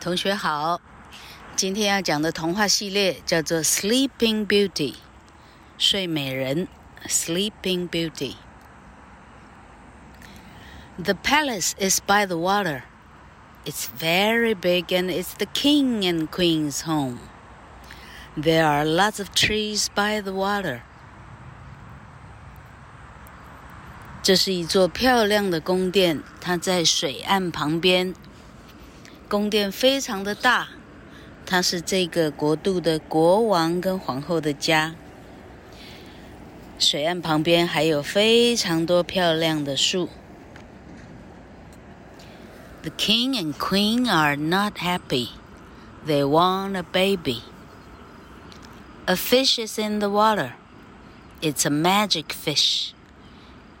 同学好，今天要讲的童话系列叫做《Sleeping Beauty》，睡美人。Sleeping Beauty。The palace is by the water. It's very big and it's the king and queen's home. There are lots of trees by the water. 这是一座漂亮的宫殿，它在水岸旁边。 宫殿非常的大，它是这个国度的国王跟皇后的家。水岸旁边还有非常多漂亮的树。The king and queen are not happy. They want a baby. A fish is in the water. It's a magic fish.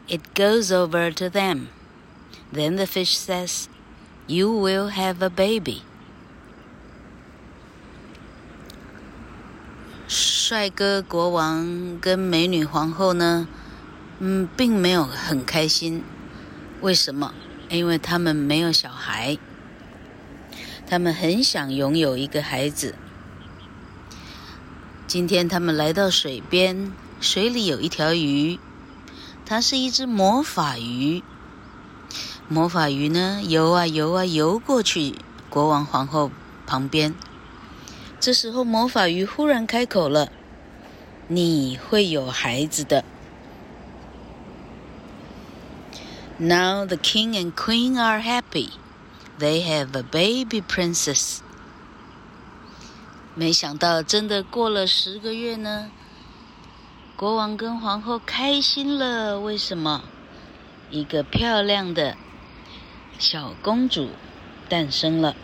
It goes over to them. Then the fish says, You will have a baby. 帅哥国王跟美女皇后呢，嗯，并没有很开心。为什么？因为他们没有小孩，他们很想拥有一个孩子。今天他们来到水边，水里有一条鱼，它是一只魔法鱼。魔法鱼呢，游啊游啊游过去国王皇后旁边。这时候，魔法鱼忽然开口了：“你会有孩子的。” Now the king and queen are happy. They have a baby princess. 没想到，真的过了十个月呢，国王跟皇后开心了。为什么？一个漂亮的。小公主诞生了。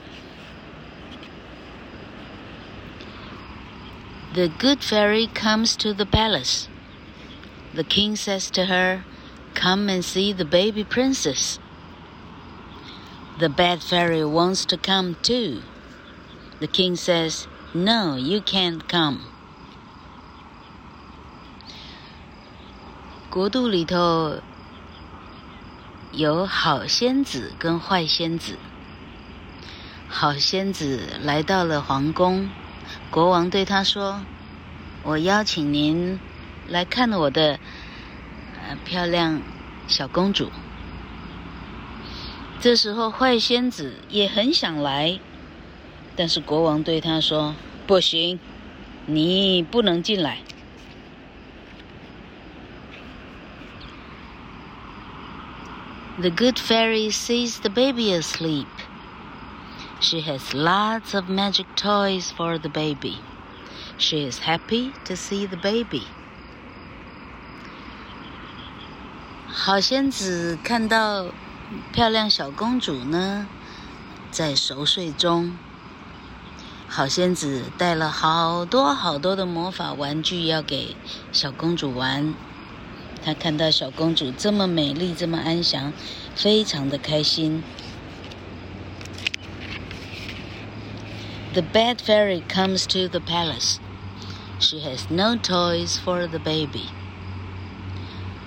The good fairy comes to the palace. The king says to her, Come and see the baby princess. The bad fairy wants to come too. The king says, No, you can't come. 国度里头。 有好仙子跟坏仙子。好仙子来到了皇宫，国王对他说：“我邀请您来看我的呃漂亮小公主。”这时候，坏仙子也很想来，但是国王对他说：“不行，你不能进来。” The good fairy sees the baby asleep. She has lots of magic toys for the baby. She is happy to see the baby. 好仙子看到漂亮小公主呢，在熟睡中。好仙子带了好多好多的魔法玩具要给小公主玩。他看到小公主这么美丽，这么安详，非常的开心。The bad fairy comes to the palace. She has no toys for the baby.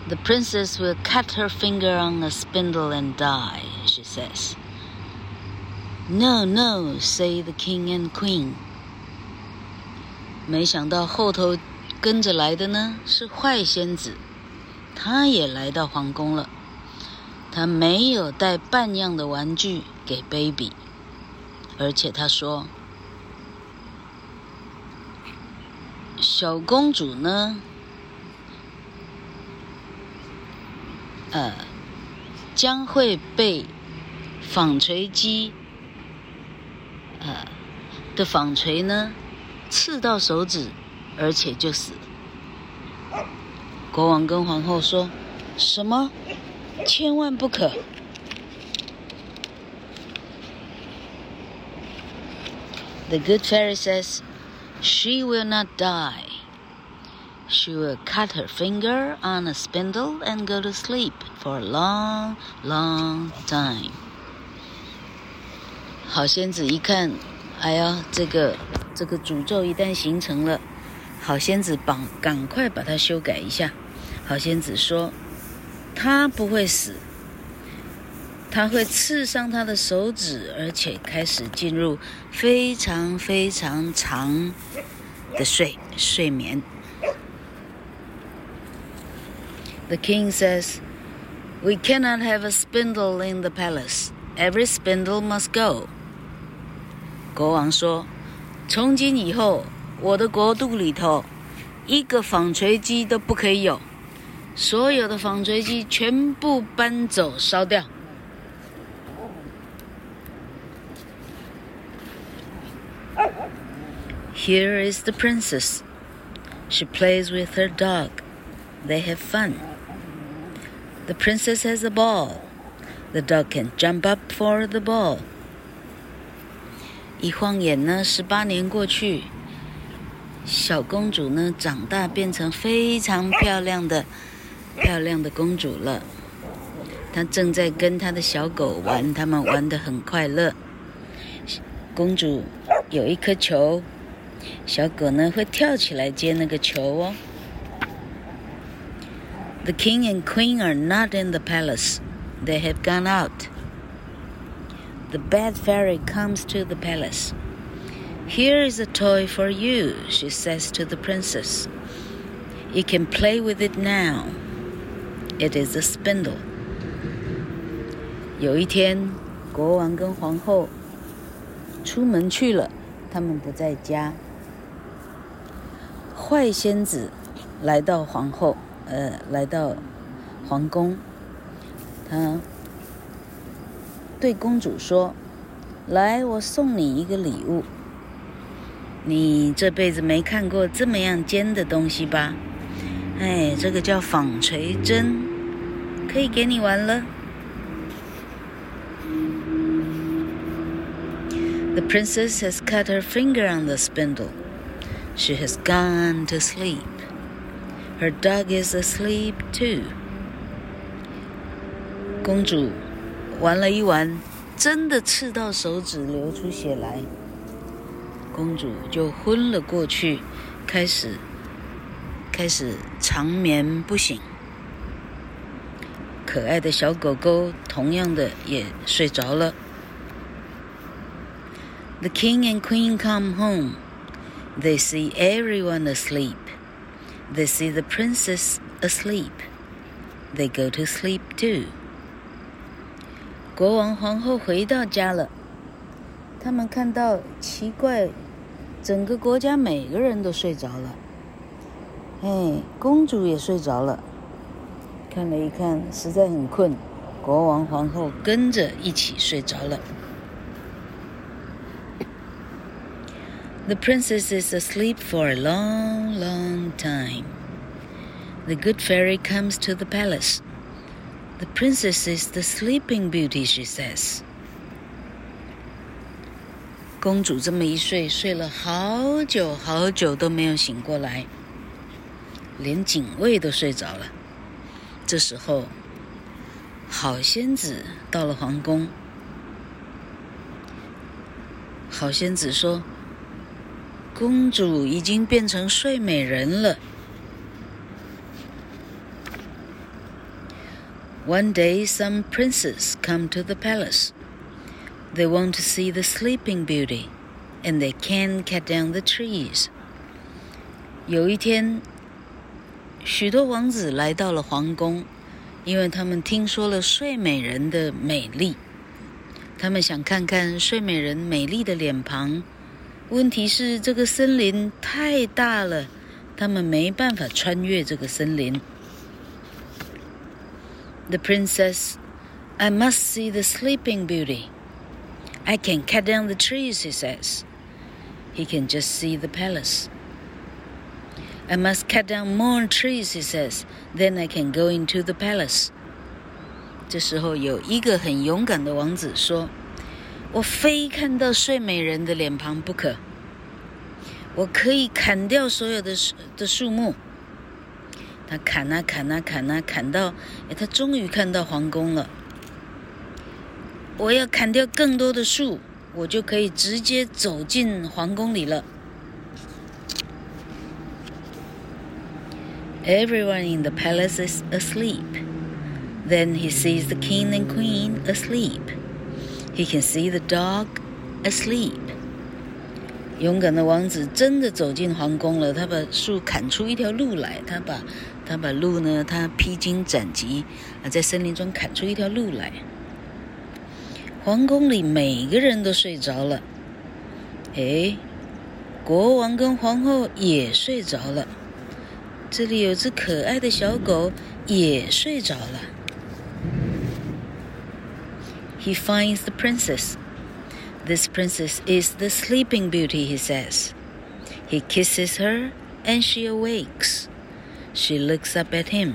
The princess will cut her finger on a spindle and die, she says. No, no, say the king and queen. 没想到后头跟着来的呢，是坏仙子。 他也来到皇宫了，他没有带半样的玩具给 baby，而且他说：“小公主呢，呃，将会被纺锤机，呃的纺锤呢刺到手指，而且就死。”国王跟皇后说：“什么？千万不可！”The good fairy says, "She will not die. She will cut her finger on a spindle and go to sleep for a long, long time." 好仙子一看，哎呀，这个这个诅咒一旦形成了。好仙子绑，赶快把它修改一下。好仙子说：“他不会死，他会刺伤他的手指，而且开始进入非常非常长的睡睡眠。The king says, "We cannot have a spindle in the palace. Every spindle must go." 国王说：“从今以后，我的国度里头，一个纺锤机都不可以有，所有的纺锤机全部搬走烧掉。” Here is the princess. She plays with her dog. They have fun. The princess has a ball. The dog can jump up for the ball. 一晃眼呢，十八年过去，小公主呢长大变成非常漂亮的、漂亮的公主了。她正在跟她的小狗玩，他们玩得很快乐。公主有一颗球，小狗呢会跳起来接那个球哦。The king and queen are not in the palace. They have gone out. The bad fairy comes to the palace. Here is a toy for you, she says to the princess. You can play with it now. It is a spindle. 有一天，国王跟皇后出门去了，他们不在家。坏仙子来到皇后。呃，来到皇宫，他对公主说：“来，我送你一个礼物。你这辈子没看过这么样尖的东西吧？哎，这个叫纺锤针，可以给你玩了。” The princess has cut her finger on the spindle. She has gone to sleep. Her dog is asleep too. 公主玩了一玩，真的刺到手指，流出血来。公主就昏了过去，开始开始长眠不醒。可爱的小狗狗同样的也睡着了。The king and queen come home. They see everyone asleep. They see the princess asleep. They go to sleep too. 国王皇后回到家了，他们看到奇怪，整个国家每个人都睡着了。哎，公主也睡着了。看了一看，实在很困，国王皇后跟着一起睡着了。The princess is asleep for a long, long time. The good fairy comes to the palace. The princess is the sleeping beauty, she says. 公主这么一睡，睡了好久好久都没有醒过来，连警卫都睡着了。这时候，好仙子到了皇宫。好仙子说。公主已经变成睡美人了。One day, some princes come to the palace. They want to see the sleeping beauty, and they can't cut down the trees. 有一天，许多王子来到了皇宫，因为他们听说了睡美人的美丽，他们想看看睡美人美丽的脸庞。问题是这个森林太大了，他们没办法穿越这个森林。The princess, I must see the sleeping beauty. I can cut down the trees, he says. He can just see the palace. I must cut down more trees, he says. Then I can go into the palace. 这时候有一个很勇敢的王子说。我非看到睡美人的脸庞不可。我可以砍掉所有的树的树木。他砍啊砍啊砍啊砍到，哎，他终于看到皇宫了。我要砍掉更多的树，我就可以直接走进皇宫里了。Everyone in the palace is asleep. Then he sees the king and queen asleep. He can see the dog asleep. 勇敢的王子真的走进皇宫了。他把树砍出一条路来，他把他把路呢，他披荆斩棘啊，在森林中砍出一条路来。皇宫里每个人都睡着了。哎，国王跟皇后也睡着了。这里有只可爱的小狗也睡着了。He finds the princess. This princess is the sleeping beauty, he says. He kisses her and she awakes. She looks up at him.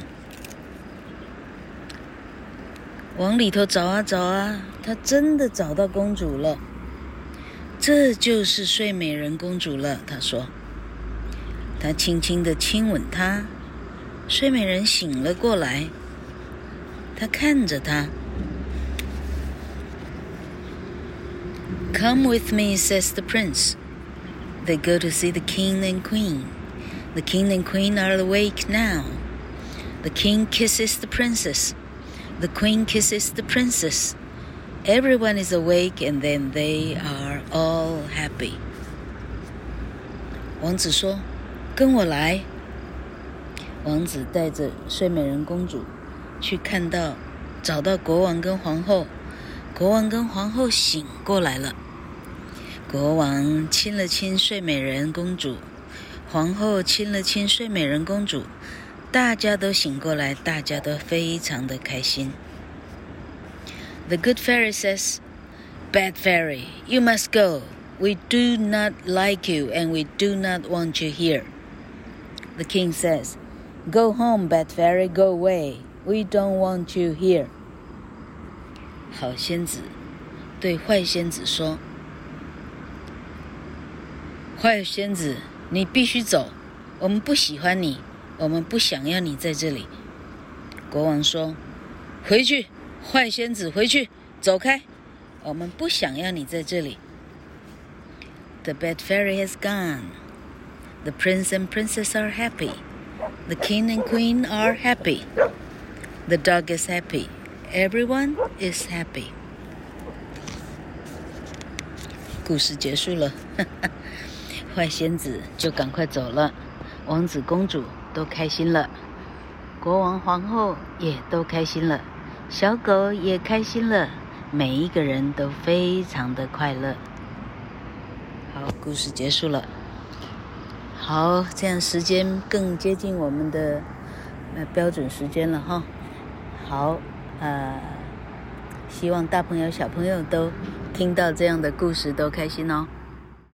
往里头找啊找啊，他真的找到公主了。这就是睡美人公主了，他说。 他轻轻地亲吻她，睡美人醒了过来。他看着她。Come with me, says the prince. They go to see the king and queen. The king and queen are awake now. The king kisses the princess. The queen kisses the princess. Everyone is awake and then they are all happy. 王子说：“ 跟我来。”王子带着睡美人公主去看到，找到国王跟皇后。国王跟皇后醒过来了。国王亲了亲睡美人公主，皇后亲了亲睡美人公主，大家都醒过来，大家都非常的开心。The good fairy says, "Bad fairy, you must go. We do not like you, and we do not want you here." The king says, "Go home, bad fairy, go away. We don't want you here." 好仙子对坏仙子说。坏仙子，你必须走，我们不喜欢你，我们不想要你在这里。国王说：“回去，坏仙子，回去，走开，我们不想要你在这里。” The bad fairy has gone. The prince and princess are happy. The king and queen are happy. The dog is happy. Everyone is happy. 故事结束了。坏仙子就赶快走了，王子公主都开心了，国王皇后也都开心了，小狗也开心了，每一个人都非常的快乐。好，故事结束了。好，这样时间更接近我们的呃标准时间了哈。好，呃，希望大朋友小朋友都听到这样的故事都开心哦。